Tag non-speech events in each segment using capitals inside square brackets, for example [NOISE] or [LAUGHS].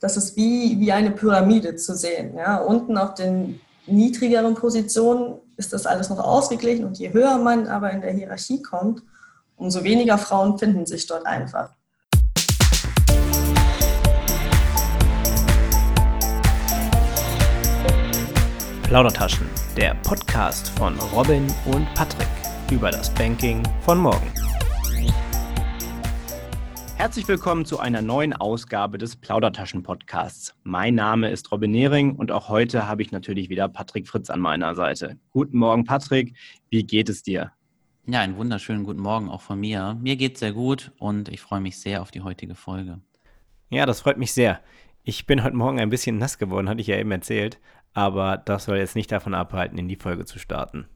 das ist wie, wie eine Pyramide zu sehen. Ja? Unten auf den niedrigeren Positionen ist das alles noch ausgeglichen und je höher man aber in der Hierarchie kommt, umso weniger Frauen finden sich dort einfach. Plaudertaschen, der Podcast von Robin und Patrick über das Banking von morgen. Herzlich willkommen zu einer neuen Ausgabe des Plaudertaschen-Podcasts. Mein Name ist Robin Nehring und auch heute habe ich natürlich wieder Patrick Fritz an meiner Seite. Guten Morgen, Patrick. Wie geht es dir? Ja, einen wunderschönen guten Morgen auch von mir. Mir geht es sehr gut und ich freue mich sehr auf die heutige Folge. Ja, das freut mich sehr. Ich bin heute Morgen ein bisschen nass geworden, hatte ich ja eben erzählt, aber das soll jetzt nicht davon abhalten, in die Folge zu starten.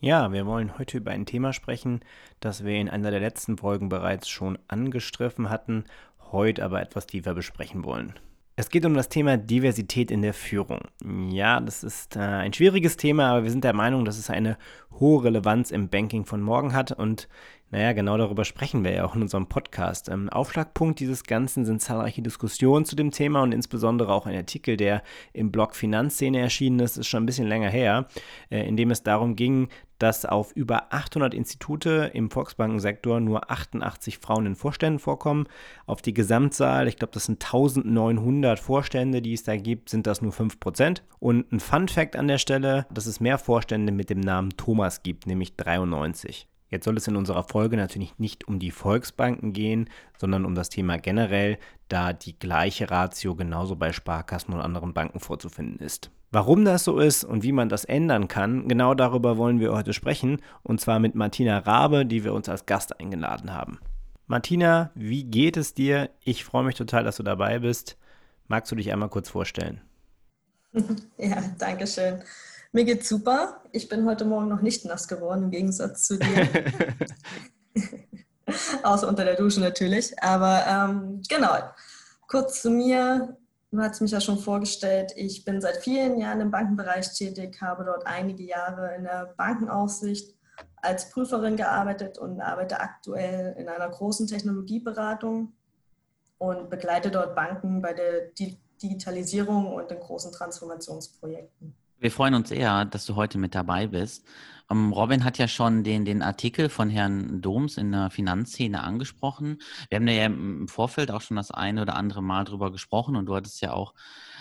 Ja, wir wollen heute über ein Thema sprechen, das wir in einer der letzten Folgen bereits schon angestriffen hatten, heute aber etwas tiefer besprechen wollen. Es geht um das Thema Diversität in der Führung. Ja, das ist äh, ein schwieriges Thema, aber wir sind der Meinung, dass es eine hohe Relevanz im Banking von morgen hat und naja, genau darüber sprechen wir ja auch in unserem Podcast. Ähm, Aufschlagpunkt dieses Ganzen sind zahlreiche Diskussionen zu dem Thema und insbesondere auch ein Artikel, der im Blog Finanzszene erschienen ist, ist schon ein bisschen länger her, äh, in dem es darum ging, dass auf über 800 Institute im Volksbankensektor nur 88 Frauen in Vorständen vorkommen. Auf die Gesamtzahl, ich glaube, das sind 1900 Vorstände, die es da gibt, sind das nur 5%. Und ein Fun Fact an der Stelle, dass es mehr Vorstände mit dem Namen Thomas gibt, nämlich 93. Jetzt soll es in unserer Folge natürlich nicht um die Volksbanken gehen, sondern um das Thema generell, da die gleiche Ratio genauso bei Sparkassen und anderen Banken vorzufinden ist. Warum das so ist und wie man das ändern kann, genau darüber wollen wir heute sprechen, und zwar mit Martina Rabe, die wir uns als Gast eingeladen haben. Martina, wie geht es dir? Ich freue mich total, dass du dabei bist. Magst du dich einmal kurz vorstellen? [LAUGHS] Ja, danke schön. Mir geht's super. Ich bin heute Morgen noch nicht nass geworden, im Gegensatz zu dir. [LAUGHS] Außer unter der Dusche natürlich. Aber ähm, genau, kurz zu mir. Du hast mich ja schon vorgestellt. Ich bin seit vielen Jahren im Bankenbereich tätig, habe dort einige Jahre in der Bankenaufsicht als Prüferin gearbeitet und arbeite aktuell in einer großen Technologieberatung und begleite dort Banken bei der Digitalisierung und den großen Transformationsprojekten. Wir freuen uns sehr, dass du heute mit dabei bist. Ähm, Robin hat ja schon den, den Artikel von Herrn Doms in der Finanzszene angesprochen. Wir haben ja im Vorfeld auch schon das eine oder andere Mal drüber gesprochen und du hattest ja auch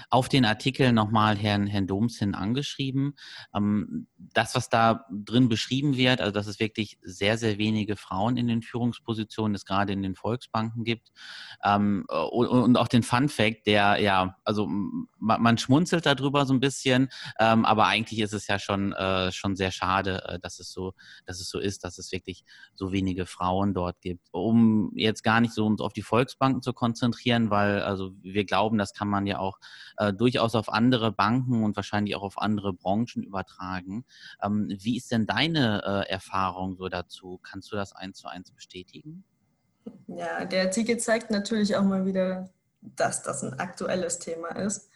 auf den Artikel nochmal Herrn, Herrn Doms hin angeschrieben. Ähm, das, was da drin beschrieben wird, also dass es wirklich sehr, sehr wenige Frauen in den Führungspositionen, es gerade in den Volksbanken gibt. Ähm, und, auch den Fun Fact, der ja, also man, schmunzelt darüber so ein bisschen, aber eigentlich ist es ja schon, äh, schon sehr schade, äh, dass es so, dass es so ist, dass es wirklich so wenige Frauen dort gibt. Um jetzt gar nicht so uns auf die Volksbanken zu konzentrieren, weil also wir glauben, das kann man ja auch äh, durchaus auf andere Banken und wahrscheinlich auch auf andere Branchen übertragen. Ähm, wie ist denn deine äh, Erfahrung so dazu? Kannst du das eins zu eins bestätigen? Ja, der Artikel zeigt natürlich auch mal wieder, dass das ein aktuelles Thema ist.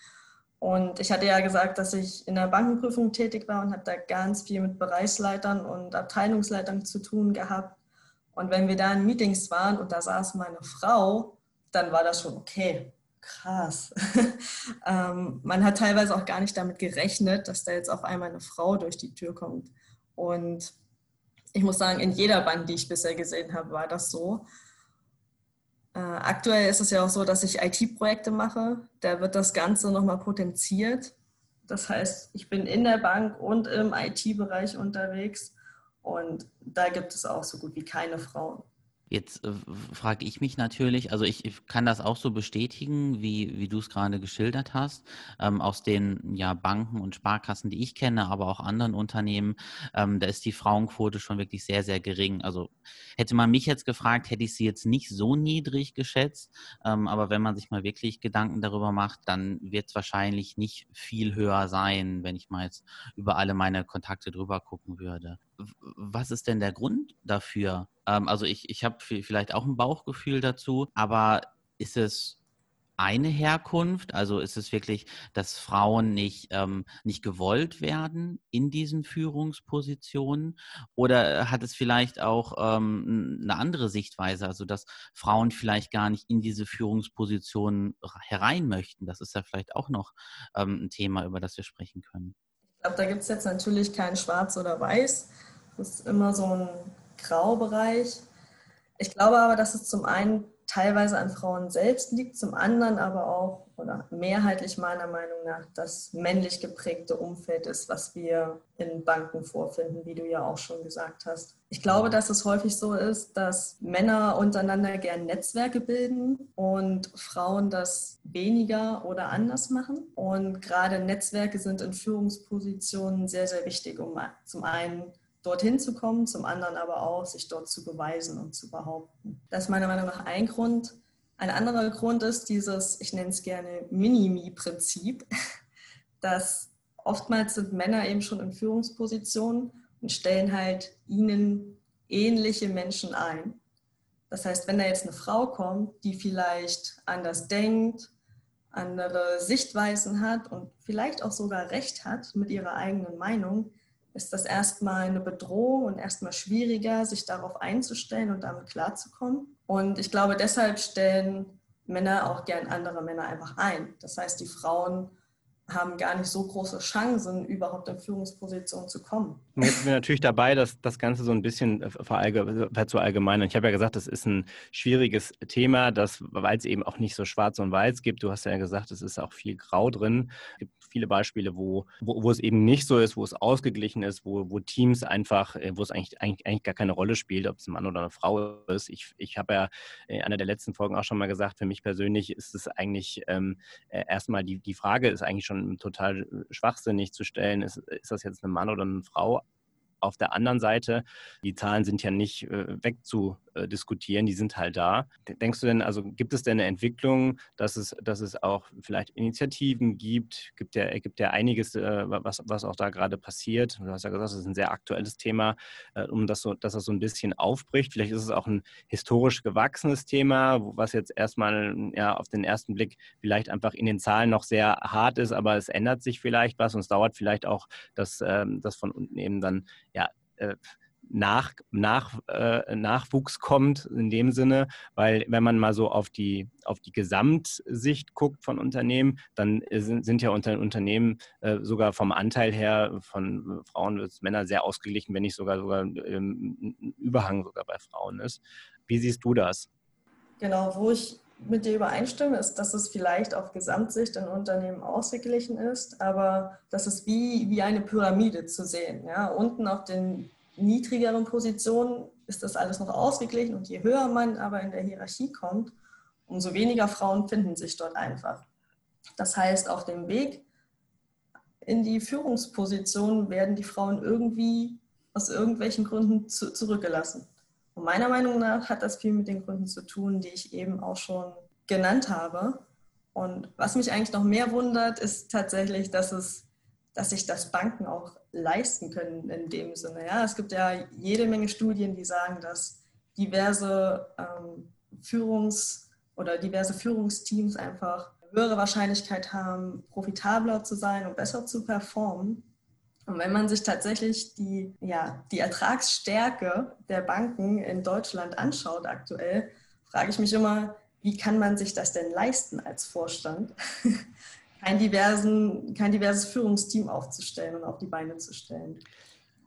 Und ich hatte ja gesagt, dass ich in der Bankenprüfung tätig war und habe da ganz viel mit Bereichsleitern und Abteilungsleitern zu tun gehabt. Und wenn wir da in Meetings waren und da saß meine Frau, dann war das schon okay krass. [LAUGHS] ähm, man hat teilweise auch gar nicht damit gerechnet, dass da jetzt auf einmal eine Frau durch die Tür kommt. Und ich muss sagen, in jeder Band, die ich bisher gesehen habe, war das so. Äh, aktuell ist es ja auch so, dass ich IT-Projekte mache. Da wird das Ganze nochmal potenziert. Das heißt, ich bin in der Bank und im IT-Bereich unterwegs und da gibt es auch so gut wie keine Frauen. Jetzt äh, frage ich mich natürlich, also ich, ich, kann das auch so bestätigen, wie, wie du es gerade geschildert hast, ähm, aus den ja, Banken und Sparkassen, die ich kenne, aber auch anderen Unternehmen, ähm, da ist die Frauenquote schon wirklich sehr, sehr gering. Also hätte man mich jetzt gefragt, hätte ich sie jetzt nicht so niedrig geschätzt, ähm, aber wenn man sich mal wirklich Gedanken darüber macht, dann wird es wahrscheinlich nicht viel höher sein, wenn ich mal jetzt über alle meine Kontakte drüber gucken würde was ist denn der Grund dafür? Ähm, also ich, ich habe vielleicht auch ein Bauchgefühl dazu, aber ist es eine Herkunft? Also ist es wirklich, dass Frauen nicht, ähm, nicht gewollt werden in diesen Führungspositionen? Oder hat es vielleicht auch ähm, eine andere Sichtweise, also dass Frauen vielleicht gar nicht in diese Führungspositionen herein möchten? Das ist ja vielleicht auch noch ähm, ein Thema, über das wir sprechen können. Ich glaube, da gibt es jetzt natürlich kein Schwarz oder Weiß. Das ist immer so ein Graubereich. Ich glaube aber, dass es zum einen teilweise an Frauen selbst liegt, zum anderen aber auch oder mehrheitlich meiner Meinung nach das männlich geprägte Umfeld ist, was wir in Banken vorfinden, wie du ja auch schon gesagt hast. Ich glaube, dass es häufig so ist, dass Männer untereinander gern Netzwerke bilden und Frauen das weniger oder anders machen. Und gerade Netzwerke sind in Führungspositionen sehr, sehr wichtig, um zum einen dorthin zu kommen, zum anderen aber auch, sich dort zu beweisen und zu behaupten. Das ist meiner Meinung nach ein Grund. Ein anderer Grund ist dieses, ich nenne es gerne Mini-Me-Prinzip, [LAUGHS] dass oftmals sind Männer eben schon in Führungspositionen und stellen halt ihnen ähnliche Menschen ein. Das heißt, wenn da jetzt eine Frau kommt, die vielleicht anders denkt, andere Sichtweisen hat und vielleicht auch sogar recht hat mit ihrer eigenen Meinung, ist das erstmal eine Bedrohung und erstmal schwieriger, sich darauf einzustellen und damit klarzukommen. Und ich glaube, deshalb stellen Männer auch gern andere Männer einfach ein. Das heißt, die Frauen haben gar nicht so große Chancen, überhaupt in Führungspositionen zu kommen. Jetzt sind wir natürlich dabei, das, das Ganze so ein bisschen äh, zu allgemeinern. Ich habe ja gesagt, das ist ein schwieriges Thema, weil es eben auch nicht so schwarz und weiß gibt. Du hast ja gesagt, es ist auch viel Grau drin. Es gibt viele Beispiele, wo, wo, wo, es eben nicht so ist, wo es ausgeglichen ist, wo, wo Teams einfach, äh, wo es eigentlich, eigentlich, eigentlich gar keine Rolle spielt, ob es ein Mann oder eine Frau ist. Ich, ich habe ja in einer der letzten Folgen auch schon mal gesagt, für mich persönlich ist es eigentlich ähm, äh, erstmal die, die Frage ist eigentlich schon total schwachsinnig zu stellen, ist, ist das jetzt ein Mann oder eine Frau? Auf der anderen Seite, die Zahlen sind ja nicht äh, wegzudiskutieren, die sind halt da. Denkst du denn, also gibt es denn eine Entwicklung, dass es, dass es auch vielleicht Initiativen gibt? Gibt ja, gibt ja einiges, äh, was, was auch da gerade passiert. Du hast ja gesagt, das ist ein sehr aktuelles Thema, äh, um das so, dass das so ein bisschen aufbricht. Vielleicht ist es auch ein historisch gewachsenes Thema, was jetzt erstmal ja, auf den ersten Blick vielleicht einfach in den Zahlen noch sehr hart ist, aber es ändert sich vielleicht was und es dauert vielleicht auch, dass ähm, das von unten eben dann ja, äh, nach, nach, äh, Nachwuchs kommt in dem Sinne, weil wenn man mal so auf die, auf die Gesamtsicht guckt von Unternehmen, dann sind, sind ja unter Unternehmen äh, sogar vom Anteil her von Frauen bis Männern sehr ausgeglichen, wenn nicht sogar sogar ähm, ein Überhang sogar bei Frauen ist. Wie siehst du das? Genau, wo ich mit dir übereinstimme, ist, dass es vielleicht auf Gesamtsicht in Unternehmen ausgeglichen ist, aber das ist wie, wie eine Pyramide zu sehen. Ja? Unten auf den niedrigeren Positionen ist das alles noch ausgeglichen und je höher man aber in der Hierarchie kommt, umso weniger Frauen finden sich dort einfach. Das heißt, auf dem Weg in die Führungsposition werden die Frauen irgendwie aus irgendwelchen Gründen zu, zurückgelassen. Und meiner Meinung nach hat das viel mit den Gründen zu tun, die ich eben auch schon genannt habe. Und was mich eigentlich noch mehr wundert, ist tatsächlich, dass es, dass sich das Banken auch leisten können in dem Sinne. Ja, es gibt ja jede Menge Studien, die sagen, dass diverse ähm, Führungs- oder diverse Führungsteams einfach höhere Wahrscheinlichkeit haben, profitabler zu sein und besser zu performen, und wenn man sich tatsächlich die, ja, die Ertragsstärke der Banken in Deutschland anschaut aktuell, frage ich mich immer, wie kann man sich das denn leisten als Vorstand, [LAUGHS] kein, diversen, kein diverses Führungsteam aufzustellen und auf die Beine zu stellen?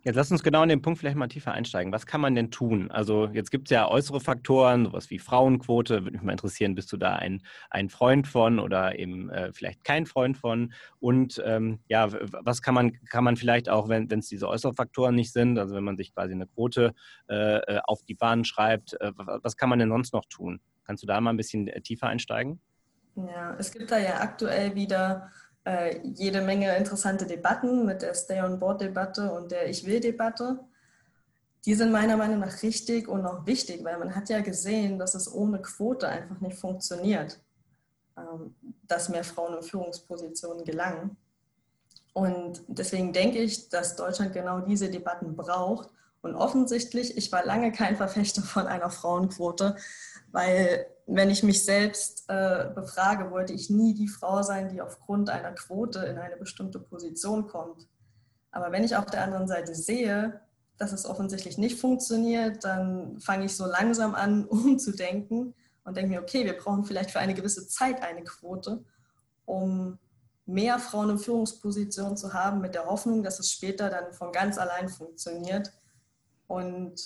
Jetzt lass uns genau in den Punkt vielleicht mal tiefer einsteigen. Was kann man denn tun? Also jetzt gibt es ja äußere Faktoren, sowas wie Frauenquote. Würde mich mal interessieren, bist du da ein, ein Freund von oder eben äh, vielleicht kein Freund von? Und ähm, ja, was kann man, kann man vielleicht auch, wenn es diese äußeren Faktoren nicht sind, also wenn man sich quasi eine Quote äh, äh auf die Bahn schreibt, äh, was kann man denn sonst noch tun? Kannst du da mal ein bisschen äh, tiefer einsteigen? Ja, es gibt da ja aktuell wieder äh, jede Menge interessante Debatten mit der Stay-on-Board-Debatte und der Ich will-Debatte. Die sind meiner Meinung nach richtig und auch wichtig, weil man hat ja gesehen, dass es ohne Quote einfach nicht funktioniert, ähm, dass mehr Frauen in Führungspositionen gelangen. Und deswegen denke ich, dass Deutschland genau diese Debatten braucht, Und offensichtlich, ich war lange kein Verfechter von einer Frauenquote, weil wenn ich mich selbst äh, befrage, wollte ich nie die Frau sein, die aufgrund einer Quote in eine bestimmte Position kommt. Aber wenn ich auf der anderen Seite sehe, dass es offensichtlich nicht funktioniert, dann fange ich so langsam an, [LAUGHS] umzudenken und denke mir, okay, wir brauchen vielleicht für eine gewisse Zeit eine Quote, um mehr Frauen in Führungspositionen zu haben, mit der Hoffnung, dass es später dann von ganz allein funktioniert und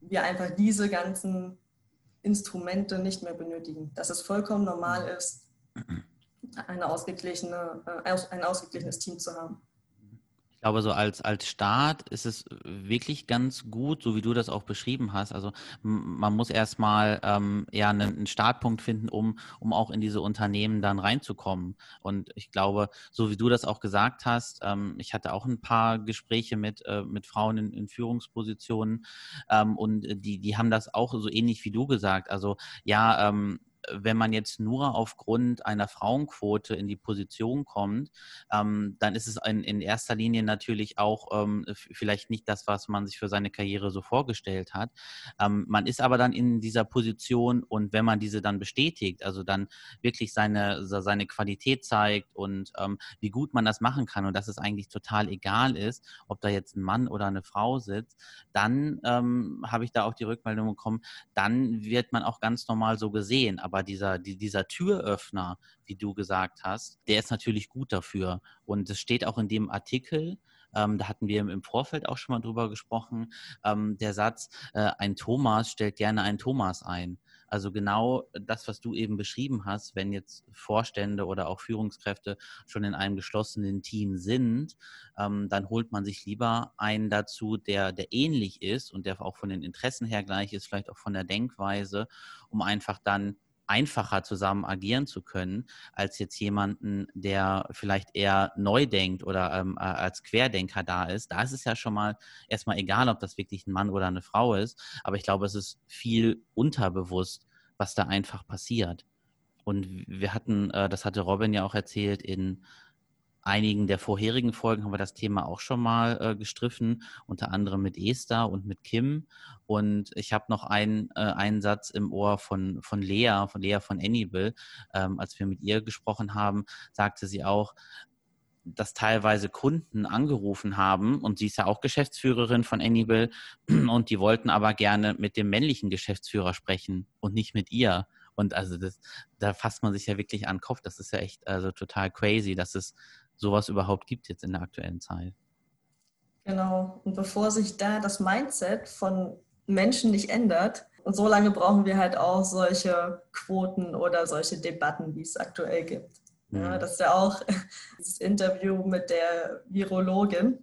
wir einfach diese ganzen Instrumente nicht mehr benötigen. Dass es vollkommen normal ist, eine ausgeglichene, äh, ein ausgeglichenes Team zu haben. Ich glaube, so als, als Staat ist es wirklich ganz gut, so wie du das auch beschrieben hast. Also man muss erstmal ähm, ja einen, einen Startpunkt finden, um, um auch in diese Unternehmen dann reinzukommen. Und ich glaube, so wie du das auch gesagt hast, ähm, ich hatte auch ein paar Gespräche mit, äh, mit Frauen in, in Führungspositionen ähm, und die, die haben das auch so ähnlich wie du gesagt. Also ja, ähm, wenn man jetzt nur aufgrund einer Frauenquote in die Position kommt, ähm, dann ist es in, in, erster Linie natürlich auch ähm, vielleicht nicht das, was man sich für seine Karriere so vorgestellt hat. Ähm, man ist aber dann in dieser Position und wenn man diese dann bestätigt, also dann wirklich seine, seine Qualität zeigt und ähm, wie gut man das machen kann und dass es eigentlich total egal ist, ob da jetzt ein Mann oder eine Frau sitzt, dann ähm, habe ich da auch die Rückmeldung bekommen, dann wird man auch ganz normal so gesehen. Aber aber dieser, die, dieser Türöffner, wie du gesagt hast, der ist natürlich gut dafür. Und es steht auch in dem Artikel, ähm, da hatten wir im Vorfeld auch schon mal drüber gesprochen, ähm, der Satz, äh, ein Thomas stellt gerne einen Thomas ein. Also genau das, was du eben beschrieben hast, wenn jetzt Vorstände oder auch Führungskräfte schon in einem geschlossenen Team sind, ähm, dann holt man sich lieber einen dazu, der, der ähnlich ist und der auch von den Interessen her gleich ist, vielleicht auch von der Denkweise, um einfach dann einfacher zusammen agieren zu können, als jetzt jemanden, der vielleicht eher neu denkt oder ähm, äh, als Querdenker da ist. Da ist es ja schon mal erstmal egal, ob das wirklich ein Mann oder eine Frau ist. Aber ich glaube, es ist viel unterbewusst, was da einfach passiert. Und wir hatten, äh, das hatte Robin ja auch erzählt, in einigen der vorherigen Folgen haben wir das Thema auch schon mal äh, gestriffen, unter anderem mit Esther und mit Kim. Und ich habe noch einen, äh, einen Satz im Ohr von, von Lea, von Lea von Annibal. Ähm, als wir mit ihr gesprochen haben, sagte sie auch, dass teilweise Kunden angerufen haben und sie ist ja auch Geschäftsführerin von Annibal [CLEARS THROAT] und die wollten aber gerne mit dem männlichen Geschäftsführer sprechen und nicht mit ihr. Und also das, da fasst man sich ja wirklich an den Kopf. Das ist ja echt also total crazy, dass es sowas überhaupt gibt jetzt in der aktuellen Zeit. Genau. Und bevor sich da das Mindset von Menschen nicht ändert, und so lange brauchen wir halt auch solche Quoten oder solche Debatten, wie es aktuell gibt. Ja, mhm. das ist ja auch [LAUGHS] das Interview mit der Virologin.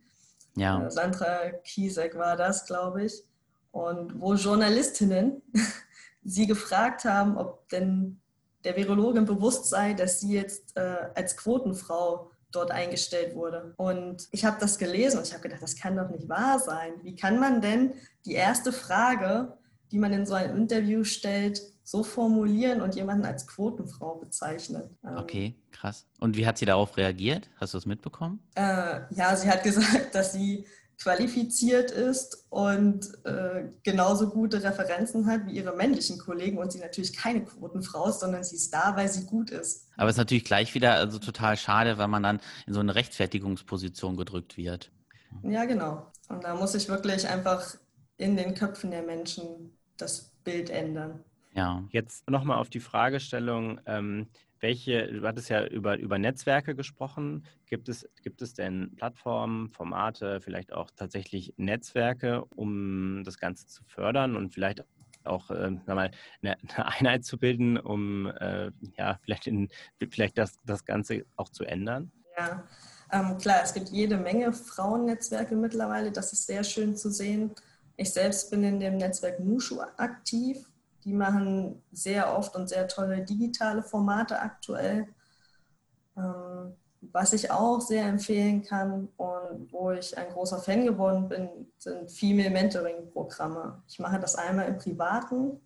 Ja. Äh, Sandra Kiesek war das, glaube ich. Und wo Journalistinnen [LAUGHS] sie gefragt haben, ob denn der Virologin bewusst sei, dass sie jetzt äh, als Quotenfrau dort eingestellt wurde. Und ich habe das gelesen und ich habe gedacht, das kann doch nicht wahr sein. Wie kann man denn die erste Frage, die man in so einem Interview stellt, so formulieren und jemanden als Quotenfrau bezeichnen? Ähm, okay, krass. Und wie hat sie darauf reagiert? Hast du es mitbekommen? Äh, ja, sie hat [LAUGHS] gesagt, dass sie qualifiziert ist und äh, genauso gute Referenzen hat wie ihre männlichen Kollegen und sie natürlich keine Quotenfrau ist, sondern sie ist da, weil sie gut ist. Aber es ist natürlich gleich wieder also total schade, weil man dann in so eine Rechtfertigungsposition gedrückt wird. Ja, genau. Und da muss ich wirklich einfach in den Köpfen der Menschen das Bild ändern. Ja. Jetzt nochmal auf die Fragestellung, ähm, welche, du hattest ja über, über Netzwerke gesprochen. Gibt es, gibt es denn Plattformen, Formate, vielleicht auch tatsächlich Netzwerke, um das Ganze zu fördern und vielleicht auch äh, mal, eine, eine, Einheit zu bilden, um äh, ja, vielleicht, in, vielleicht das, das Ganze auch zu ändern? Ja, ähm, klar, es gibt jede Menge Frauennetzwerke mittlerweile. Das ist sehr schön zu sehen. Ich selbst bin in dem Netzwerk Nushu aktiv die machen sehr oft und sehr tolle digitale Formate aktuell. Ähm, was ich auch sehr empfehlen kann und wo ich ein großer Fan geworden bin, sind Female Mentoring Programme. Ich mache das einmal im Privaten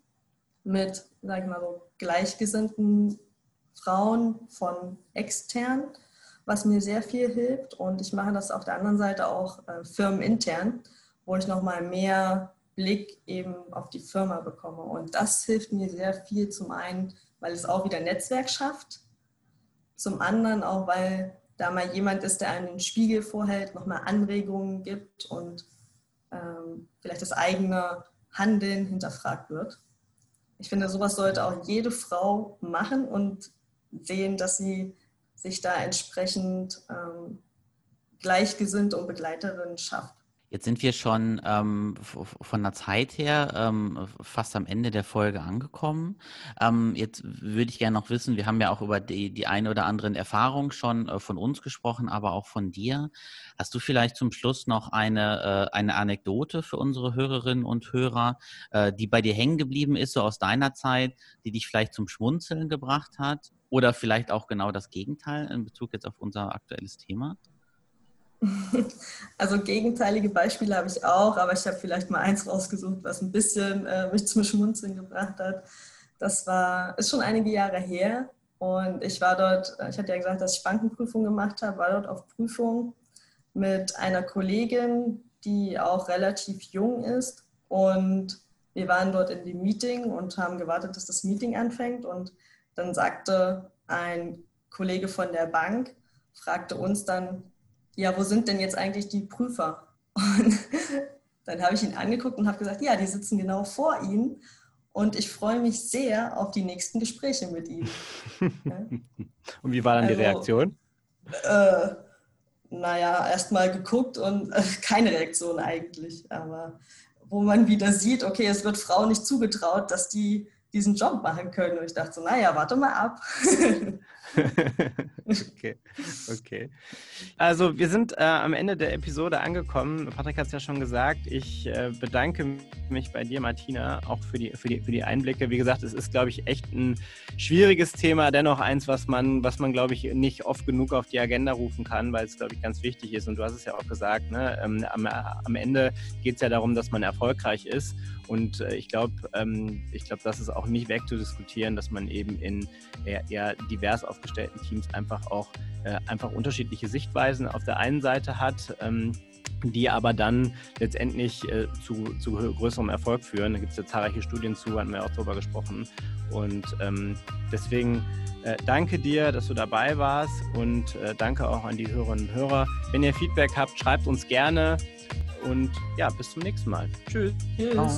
mit, sag ich mal so, gleichgesinnten Frauen von extern, was mir sehr viel hilft. Und ich mache das auf der anderen Seite auch äh, firmenintern wo ich nochmal mehr Blick eben auf die Firma bekomme. Und das hilft mir sehr viel zum einen, weil es auch wieder Netzwerk schafft, zum anderen auch, weil da mal jemand ist, der einem den Spiegel vorhält, nochmal Anregungen gibt und ähm, vielleicht das eigene Handeln hinterfragt wird. Ich finde, sowas sollte auch jede Frau machen und sehen, dass sie sich da entsprechend ähm, gleichgesinnt und Begleiterin schafft. Jetzt sind wir schon ähm, von der Zeit her ähm, fast am Ende der Folge angekommen. Ähm, jetzt würde ich gerne noch wissen, wir haben ja auch über die, die eine oder anderen Erfahrungen schon äh, von uns gesprochen, aber auch von dir. Hast du vielleicht zum Schluss noch eine, äh, eine Anekdote für unsere Hörerinnen und Hörer, äh, die bei dir hängen geblieben ist, so aus deiner Zeit, die dich vielleicht zum Schmunzeln gebracht hat? Oder vielleicht auch genau das Gegenteil in Bezug jetzt auf unser aktuelles Thema? Also gegenteilige Beispiele habe ich auch, aber ich habe vielleicht mal eins rausgesucht, was ein bisschen äh, mich zum Schmunzeln gebracht hat. Das war, ist schon einige Jahre her und ich war dort, ich hatte ja gesagt, dass ich Bankenprüfung gemacht habe, war dort auf Prüfung mit einer Kollegin, die auch relativ jung ist und wir waren dort in dem Meeting und haben gewartet, dass das Meeting anfängt und dann sagte ein Kollege von der Bank, fragte uns dann, ja, wo sind denn jetzt eigentlich die Prüfer? Und [LAUGHS] dann habe ich ihn angeguckt und habe gesagt, ja, die sitzen genau vor Ihnen und ich freue mich sehr auf die nächsten Gespräche mit Ihnen. [LAUGHS] und wie war dann also, die Reaktion? Äh, naja, erst mal geguckt und äh, keine Reaktion eigentlich. Aber wo man wieder sieht, okay, es wird Frauen nicht zugetraut, dass die diesen Job machen können. Und ich dachte so, naja, warte mal ab. [LAUGHS] [LAUGHS] okay, okay. Also wir sind äh, am Ende der Episode angekommen. Patrick hat es ja schon gesagt. Ich äh, bedanke mich bei dir, Martina, auch für die, für, die, für die Einblicke. Wie gesagt, es ist, glaube ich, echt ein schwieriges Thema, dennoch eins, was man, was man, glaube ich, nicht oft genug auf die Agenda rufen kann, weil es, glaube ich, ganz wichtig ist. Und du hast es ja auch gesagt, ne? ähm, am, am Ende geht es ja darum, dass man erfolgreich ist. Und äh, ich glaube, ähm, ich das ist auch nicht wegzudiskutieren, dass man eben in eher, eher divers auf aufgestellten Teams einfach auch äh, einfach unterschiedliche Sichtweisen auf der einen Seite hat. Ähm, die aber dann letztendlich äh, zu, zu, größerem Erfolg führen. Da gibt es ja zahlreiche Studien zu, hatten wir auch darüber gesprochen. Und ähm, deswegen äh, danke dir, dass du dabei warst und äh, danke auch an die Hörerinnen und Hörer. Wenn ihr Feedback habt, schreibt uns gerne und ja, bis zum nächsten Mal. Tschüss. Tschüss. Ciao.